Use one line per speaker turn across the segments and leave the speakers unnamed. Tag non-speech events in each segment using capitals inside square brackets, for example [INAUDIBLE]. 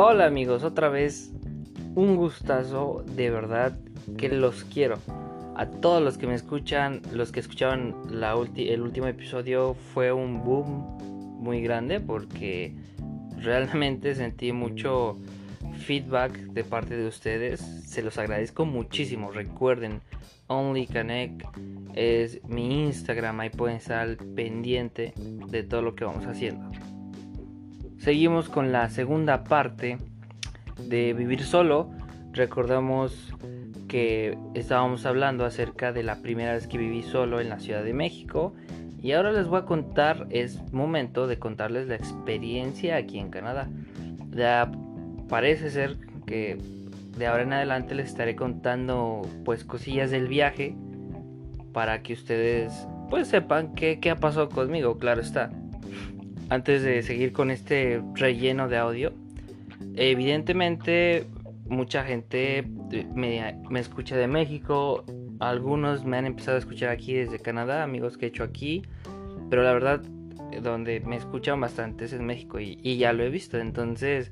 Hola amigos, otra vez un gustazo, de verdad que los quiero. A todos los que me escuchan, los que escuchaban la el último episodio fue un boom muy grande porque realmente sentí mucho feedback de parte de ustedes. Se los agradezco muchísimo. Recuerden, Only Connect es mi Instagram. Ahí pueden estar pendiente de todo lo que vamos haciendo. Seguimos con la segunda parte de Vivir Solo. Recordamos que estábamos hablando acerca de la primera vez que viví solo en la Ciudad de México. Y ahora les voy a contar, es momento de contarles la experiencia aquí en Canadá. Ya parece ser que de ahora en adelante les estaré contando pues cosillas del viaje para que ustedes pues sepan qué, qué ha pasado conmigo, claro está antes de seguir con este relleno de audio, evidentemente mucha gente me, escucha de México, algunos me han empezado a escuchar aquí desde Canadá, amigos que he hecho aquí, pero la verdad donde me escuchan bastante es en México y, ya lo he visto, entonces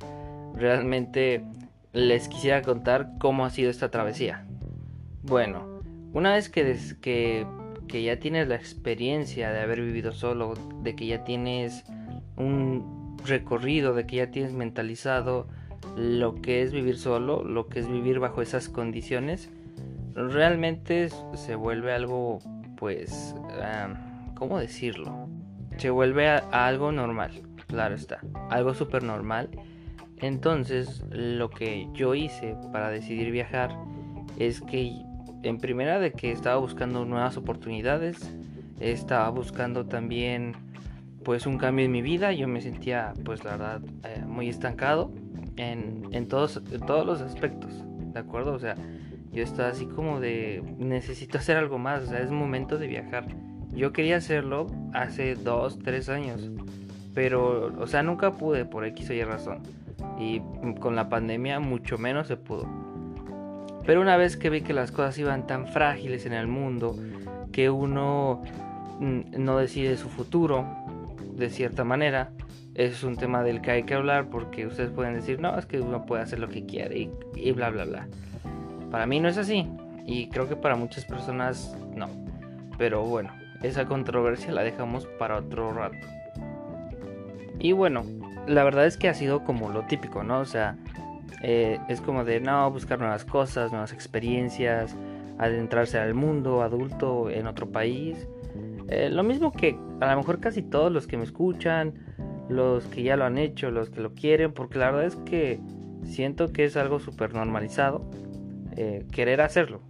realmente les quisiera contar cómo ha sido esta travesía. Bueno, una vez que, que, que ya tienes la experiencia de haber vivido solo, de que ya tienes un recorrido de que ya tienes mentalizado lo que es vivir solo, lo que es vivir bajo esas condiciones, realmente se vuelve algo, pues, ¿cómo decirlo? Se vuelve a, algo normal, claro está, algo súper normal. Entonces, lo que yo hice para decidir viajar es que, en primera, de que estaba buscando nuevas oportunidades, estaba buscando también pues un cambio en mi vida. Yo me sentía pues la verdad eh, muy estancado en, en, todos, todos los aspectos, ¿de acuerdo? O sea, yo estaba así como de necesito hacer algo más, o sea, es momento de viajar. Yo quería hacerlo hace dos, tres años, pero, o sea, nunca pude por X o Y razón. Y con la pandemia mucho menos se pudo. Pero una vez que vi que las cosas iban tan frágiles en el mundo, que uno mm, no decide su futuro, de cierta manera. Es un tema del que hay que hablar porque ustedes pueden decir, no, es que uno puede hacer lo que quiere y, bla, bla, bla. Para mí no es así y creo que para muchas personas no. Pero bueno, esa controversia la dejamos para otro rato. Y bueno, la verdad es que ha sido como lo típico, ¿no? O sea, eh, es como de no, buscar nuevas cosas, nuevas experiencias, adentrarse al mundo adulto en otro país. Eh, lo mismo que a lo mejor casi todos los que me escuchan, los que ya lo han hecho, los que lo quieren, porque la verdad es que siento que es algo súper normalizado eh, querer hacerlo.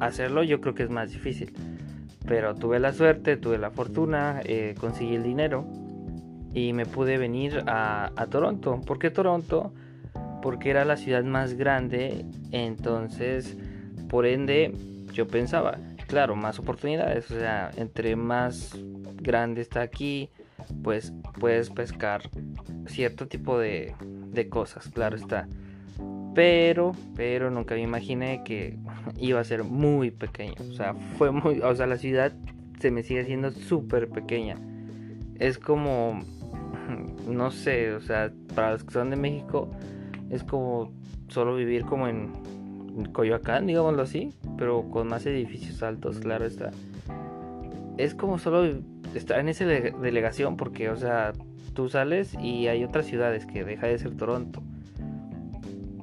hacerlo yo creo que es más difícil. Pero tuve la suerte, tuve la fortuna, eh, conseguí el dinero y me pude venir a, a Toronto. ¿Por qué Toronto? Porque era la ciudad más grande, entonces por ende yo pensaba, claro, más oportunidades. O sea, entre más grande está aquí, pues puedes pescar cierto tipo de, de cosas, claro está. Pero, pero nunca me imaginé que iba a ser muy pequeño. O sea, fue muy, o sea, la ciudad se me sigue haciendo súper pequeña. Es como, no sé, o sea, para los que son de México, es como solo vivir como en Coyoacán, digámoslo así, pero con más edificios altos, claro está. Es como solo estar en esa delegación porque, o sea, tú sales y hay otras ciudades que deja de ser Toronto.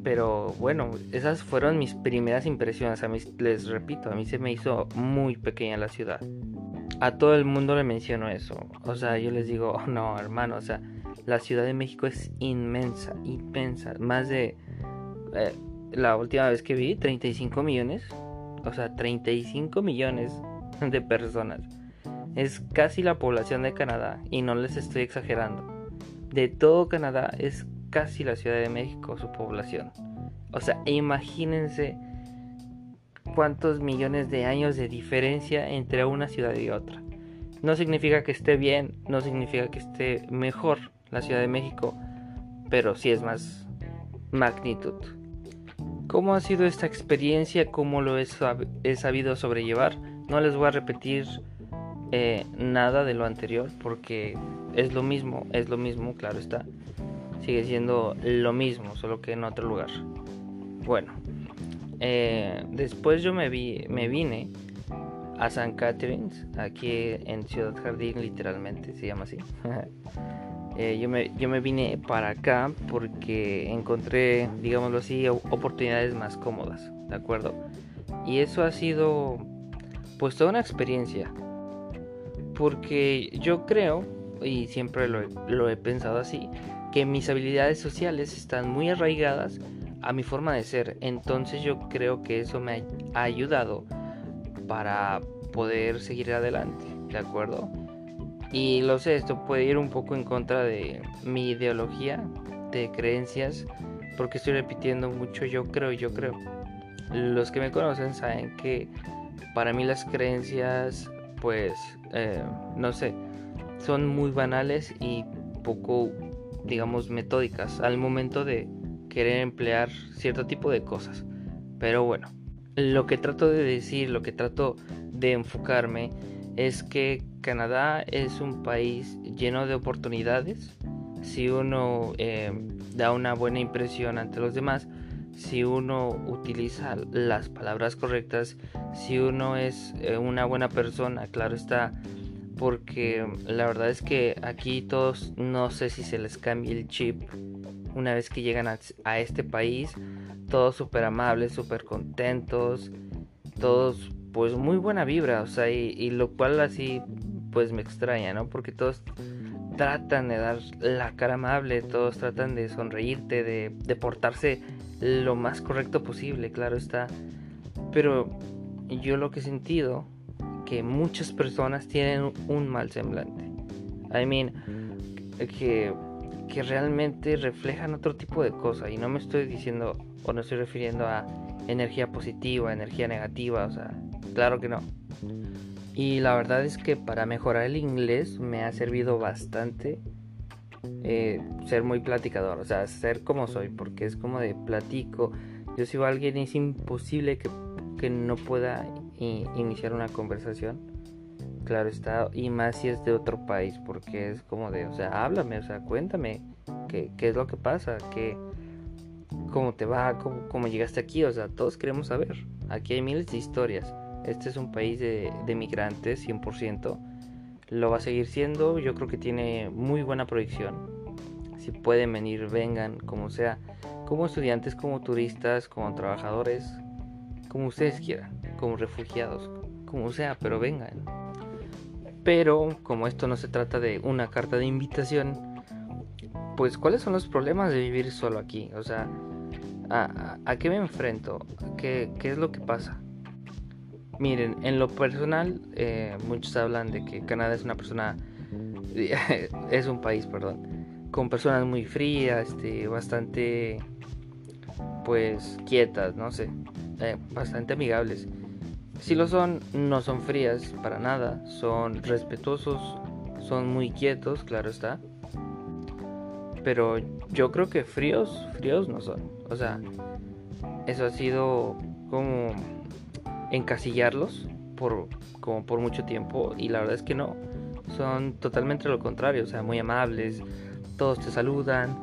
Pero bueno, esas fueron mis primeras impresiones. A mí, les repito, a mí se me hizo muy pequeña la ciudad. A todo el mundo le menciono eso. O sea, yo les digo, oh, no, hermano, o sea, la Ciudad de México es inmensa, inmensa. Más de... Eh, la última vez que vi, 35 millones. O sea, 35 millones de personas. Es casi la población de Canadá y no les estoy exagerando. De todo Canadá es casi la Ciudad de México su población. O sea, imagínense cuántos millones de años de diferencia entre una ciudad y otra. No significa que esté bien, no significa que esté mejor la Ciudad de México, pero sí es más magnitud. ¿Cómo ha sido esta experiencia? ¿Cómo lo he, sabido sobrellevar? No les voy a repetir eh, nada de lo anterior porque es lo mismo, es lo mismo, claro está. sigue siendo lo mismo, solo que en otro lugar. Bueno, eh, después yo me, vi, me vine a San Catharines, aquí en Ciudad Jardín, literalmente se llama así. [LAUGHS] Eh, yo, me, yo me vine para acá porque encontré, digámoslo así, oportunidades más cómodas, ¿de acuerdo? Y eso ha sido, pues, toda una experiencia. Porque yo creo, y siempre lo lo he pensado así, que mis habilidades sociales están muy arraigadas a mi forma de ser. Entonces yo creo que eso me ha ayudado para poder seguir adelante, ¿de acuerdo? Y lo sé, esto puede ir un poco en contra de mi ideología, de creencias, porque estoy repitiendo mucho yo creo, yo creo. Los que me conocen saben que para mí las creencias, pues, eh, no sé, son muy banales y poco digamos, metódicas al momento de querer emplear cierto tipo de cosas. Pero bueno, lo que trato de decir, lo que trato de enfocarme es que Canadá es un país lleno de oportunidades. Si uno eh, da una buena impresión ante los demás, si uno utiliza las palabras correctas, si uno es eh, una buena persona, claro está, porque la verdad es que aquí todos no sé si se les cambia el chip una vez que llegan a, este país, todos súper amables, súper contentos, todos pues muy buena vibra, o sea, y, lo cual así pues me extraña, ¿no? Porque todos tratan de dar la cara amable, todos tratan de sonreírte, de, de portarse lo más correcto posible, claro está. Pero yo lo que he sentido muchas personas tienen un mal semblante. I mean, que, que realmente reflejan otro tipo de cosas. Y no me estoy diciendo o no estoy refiriendo a energía positiva, energía negativa, o sea, claro que no. Y la verdad es que para mejorar el inglés me ha servido bastante eh, ser muy platicador, o sea, ser como soy, porque es como de platico. Yo soy alguien, es imposible que, que no pueda iniciar una conversación. Claro está, y más si es de otro país, porque es como de, o sea, háblame, o sea, cuéntame qué, qué es lo que pasa, qué, cómo te va, cómo, cómo, llegaste aquí, o sea, todos queremos saber. Aquí hay miles de historias. Este es un país de, de migrantes, 100%. Lo va a seguir siendo, yo creo que tiene muy buena proyección. Si pueden venir, vengan, como sea, como estudiantes, como turistas, como trabajadores, como ustedes quieran como refugiados, como sea, pero vengan. Pero como esto no se trata de una carta de invitación, pues ¿cuáles son los problemas de vivir solo aquí? O sea, ¿a, qué me enfrento? ¿Qué, ¿Qué, es lo que pasa? Miren, en lo personal, eh, muchos hablan de que Canadá es una persona, [LAUGHS] es un país, perdón, con personas muy frías, este, bastante, pues, quietas, no sé, eh, bastante amigables. Si lo son, no son frías para nada, son respetuosos, son muy quietos, claro está. Pero yo creo que fríos, fríos no son. O sea, eso ha sido como encasillarlos por, como por mucho tiempo y la verdad es que no. Son totalmente lo contrario, o sea, muy amables, todos te saludan,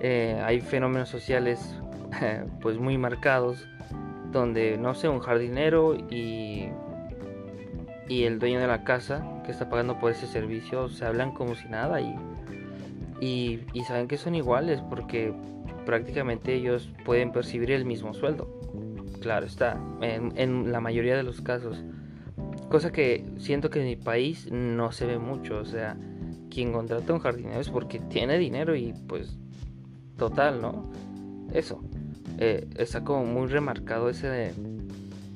eh, hay fenómenos sociales [LAUGHS] pues muy marcados donde no sé, un jardinero y, y el dueño de la casa que está pagando por ese servicio se hablan como si nada y, y, saben que son iguales porque prácticamente ellos pueden percibir el mismo sueldo. Claro está, en, la mayoría de los casos. Cosa que siento que en mi país no se ve mucho. O sea, quien contrata a un jardinero es porque tiene dinero y pues total, ¿no? Eso. Eh, está como muy remarcado ese,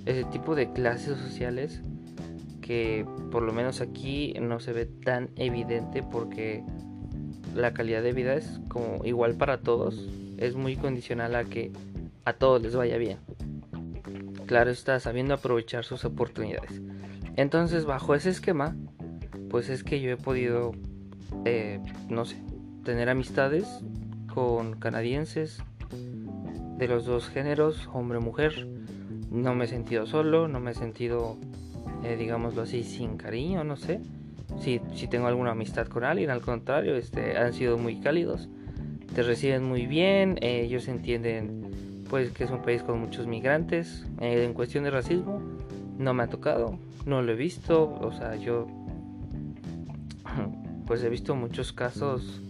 ese tipo de clases sociales que por lo menos aquí no se ve tan evidente porque la calidad de vida es como igual para todos, es muy condicional a que a todos les vaya bien. Claro está, sabiendo aprovechar sus oportunidades. Entonces, bajo ese esquema, pues es que yo he podido, eh, no sé, tener amistades con canadienses, de los dos géneros, hombre-mujer. No me he sentido solo, no me he sentido, eh, digámoslo así, sin cariño, no sé. Si, si tengo alguna amistad con alguien, al contrario, este, han sido muy cálidos. te reciben muy bien, ellos entienden pues que es un país con muchos migrantes. en cuestión de racismo, no me ha tocado, no lo he visto, o sea, yo [CLEARS THROAT] pues he visto muchos casos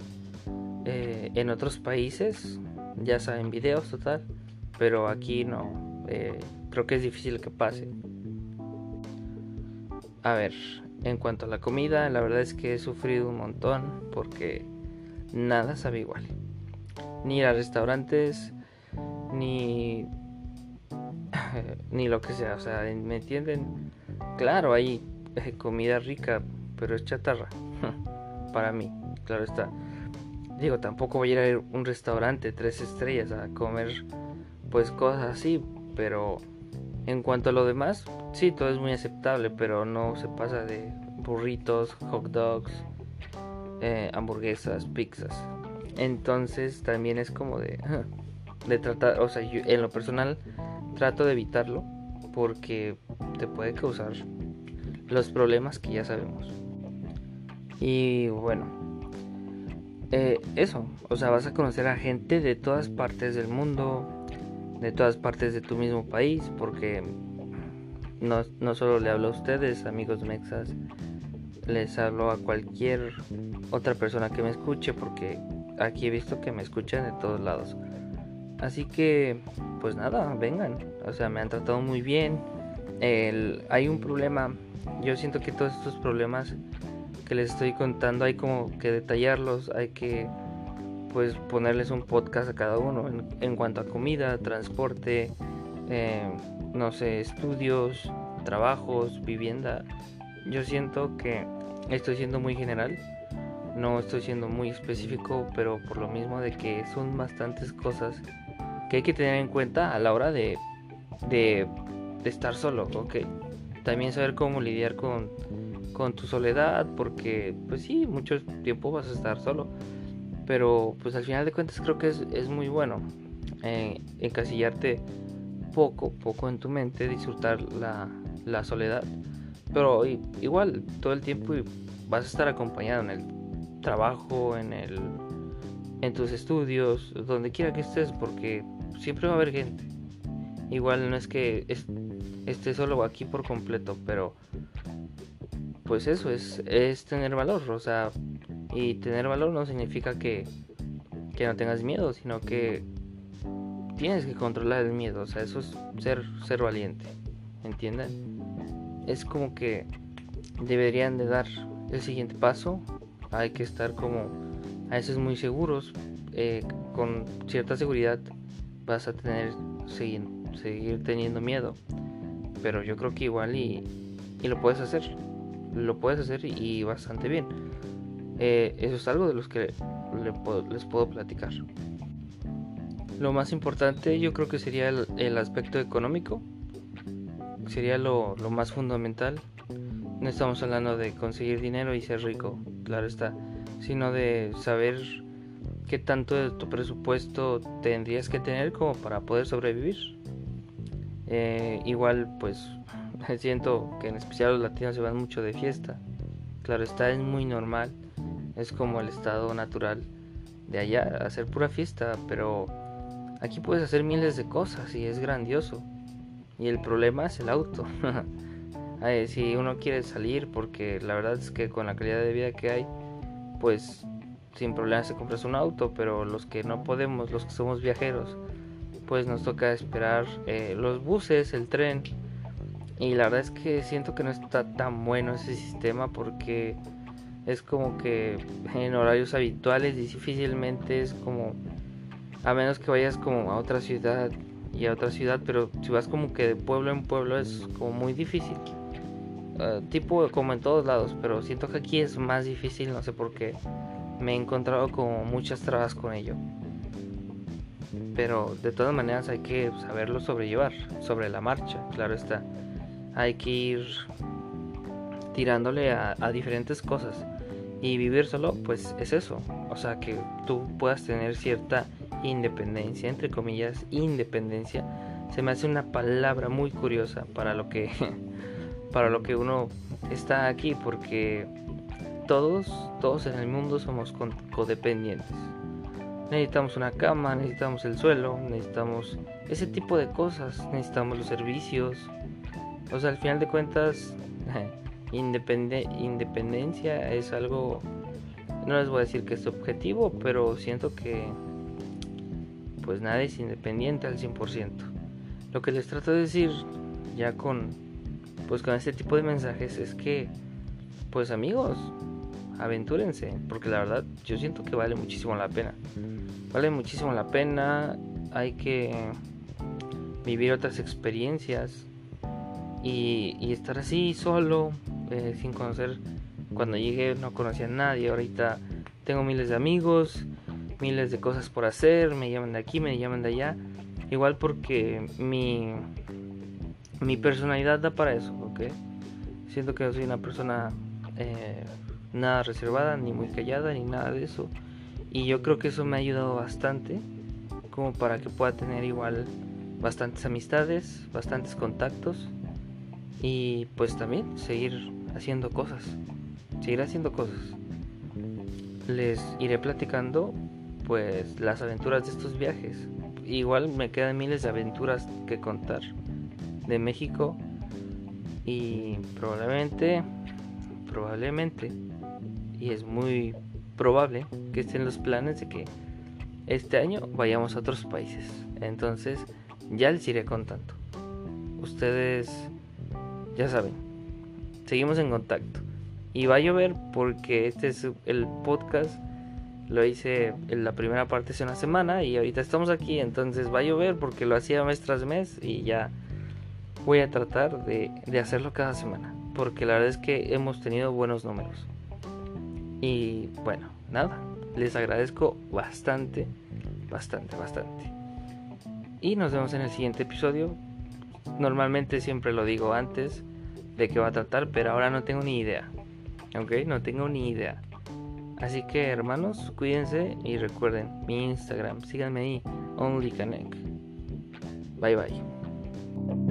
eh, en otros países, ya saben, videos total, pero aquí no, eh, creo que es difícil que pase. A ver, en cuanto a la comida, la verdad es que he sufrido un montón porque nada sabe igual. Ni ir a restaurantes, ni [LAUGHS] ni lo que sea, o sea, ¿me entienden? Claro, hay eh, comida rica, pero es chatarra. [LAUGHS] Para mí, claro está. Digo, tampoco voy a ir a un restaurante tres estrellas a comer pues cosas así, pero en cuanto a lo demás, sí, todo es muy aceptable, pero no se pasa de burritos, hot dogs, eh, hamburguesas, pizzas. Entonces también es como de, [LAUGHS] de tratar, o sea, en lo personal trato de evitarlo porque te puede causar los problemas que ya sabemos. Y bueno, eh, eso, o sea, vas a conocer a gente de todas partes del mundo, de todas partes de tu mismo país, porque no, no solo le hablo a ustedes, amigos mexas, les hablo a cualquier otra persona que me escuche, porque aquí he visto que me escuchan de todos lados. Así que, pues nada, vengan. O sea, me han tratado muy bien. hay un problema. Yo siento que todos estos problemas que les estoy contando hay como que detallarlos. Hay que, pues, ponerles un podcast a cada uno en, cuanto a comida, transporte, eh, no sé, estudios, trabajos, vivienda. Yo siento que estoy siendo muy general. No estoy siendo muy específico, pero por lo mismo de que son bastantes cosas que hay que tener en cuenta a la hora de, de, estar solo, ¿ok? También saber cómo lidiar con, con tu soledad, porque pues sí, mucho tiempo vas a estar solo, pero pues al final de cuentas creo que es, muy bueno eh, encasillarte poco, poco en tu mente, disfrutar la, la soledad, pero igual todo el tiempo vas a estar acompañado en el trabajo, en el en tus estudios, donde quiera que estés, porque siempre va a haber gente. Igual no es que esté solo aquí por completo, pero pues eso es, es tener valor, o sea, y tener valor no significa que, que no tengas miedo, sino que tienes que controlar el miedo, o sea, eso es ser, ser valiente, ¿entienden? Es como que deberían de dar el siguiente paso, hay que estar como a veces muy seguros, eh, con cierta seguridad vas a tener seguir, seguir teniendo miedo. Pero yo creo que igual y, lo puedes hacer. Lo puedes hacer y, bastante bien. Eh, eso es algo de los que les puedo platicar. Lo más importante yo creo que sería el, aspecto económico. Sería lo, más fundamental. No estamos hablando de conseguir dinero y ser rico, claro está, sino de saber qué tanto de tu presupuesto tendrías que tener como para poder sobrevivir. Eh, igual pues [LAUGHS] siento que en especial los latinos se van mucho de fiesta. Claro está, es muy normal. Es como el estado natural de allá, hacer pura fiesta, pero aquí puedes hacer miles de cosas y es grandioso. Y el problema es el auto. [LAUGHS] si uno quiere salir, porque la verdad es que con la calidad de vida que hay, pues sin problemas se compras un auto, pero los que no podemos, los que somos viajeros, pues nos toca esperar eh, los buses, el tren. Y la verdad es que siento que no está tan bueno ese sistema porque es como que en horarios habituales difícilmente es como a menos que vayas como a otra ciudad y a otra ciudad, pero si vas como que de pueblo en pueblo es como muy difícil. Ah, tipo como en todos lados, pero siento que aquí es más difícil, no sé por qué me he encontrado con muchas trabas con ello. Pero de todas maneras hay que saberlo sobrellevar, sobre la marcha, claro está. Hay que ir tirándole a, diferentes cosas. Y vivir solo, pues es eso. O sea, que tú puedas tener cierta independencia, entre comillas, independencia. Se me hace una palabra muy curiosa para lo que, [LAUGHS] para lo que uno está aquí, porque todos, todos en el mundo somos codependientes. necesitamos una cama, necesitamos el suelo, necesitamos ese tipo de cosas, necesitamos los servicios. O sea, al final de cuentas, [LAUGHS] independencia es algo, no les voy a decir que es objetivo, pero siento que pues nadie es independiente al 100%. Lo que les trato de decir ya con pues con este tipo de mensajes es que pues amigos, aventúrense, porque la verdad yo siento que vale muchísimo la pena. Vale muchísimo la pena, hay que vivir otras experiencias y, estar así solo, eh, sin conocer. Cuando llegué no conocía a nadie, ahorita tengo miles de amigos, miles de cosas por hacer, me llaman de aquí, me llaman de allá. Igual porque mi, mi personalidad da para eso, ¿ok? Siento que soy una persona eh, nada reservada, ni muy callada, ni nada de eso. Y yo creo que eso me ha ayudado bastante, como para que pueda tener igual bastantes amistades, bastantes contactos. Y pues también seguir haciendo cosas, seguir haciendo cosas. Les iré platicando pues las aventuras de estos viajes. Igual me quedan miles de aventuras que contar de México y probablemente, probablemente, y es muy probable que estén los planes de que este año vayamos a otros países. Entonces ya les iré contando. Ustedes ya saben, seguimos en contacto. Y va a llover porque este es el podcast lo hice en la primera parte hace una semana y ahorita estamos aquí, entonces va a llover porque lo hacía mes tras mes y ya voy a tratar de, hacerlo cada semana, porque la verdad es que hemos tenido buenos números. Y bueno, nada, les agradezco bastante, bastante, bastante. Y nos vemos en el siguiente episodio. Normalmente siempre lo digo antes de qué va a tratar, pero ahora no tengo ni idea. Ok, no tengo ni idea. Así que hermanos, cuídense y recuerden mi Instagram, síganme ahí, OnlyConnect. Bye bye.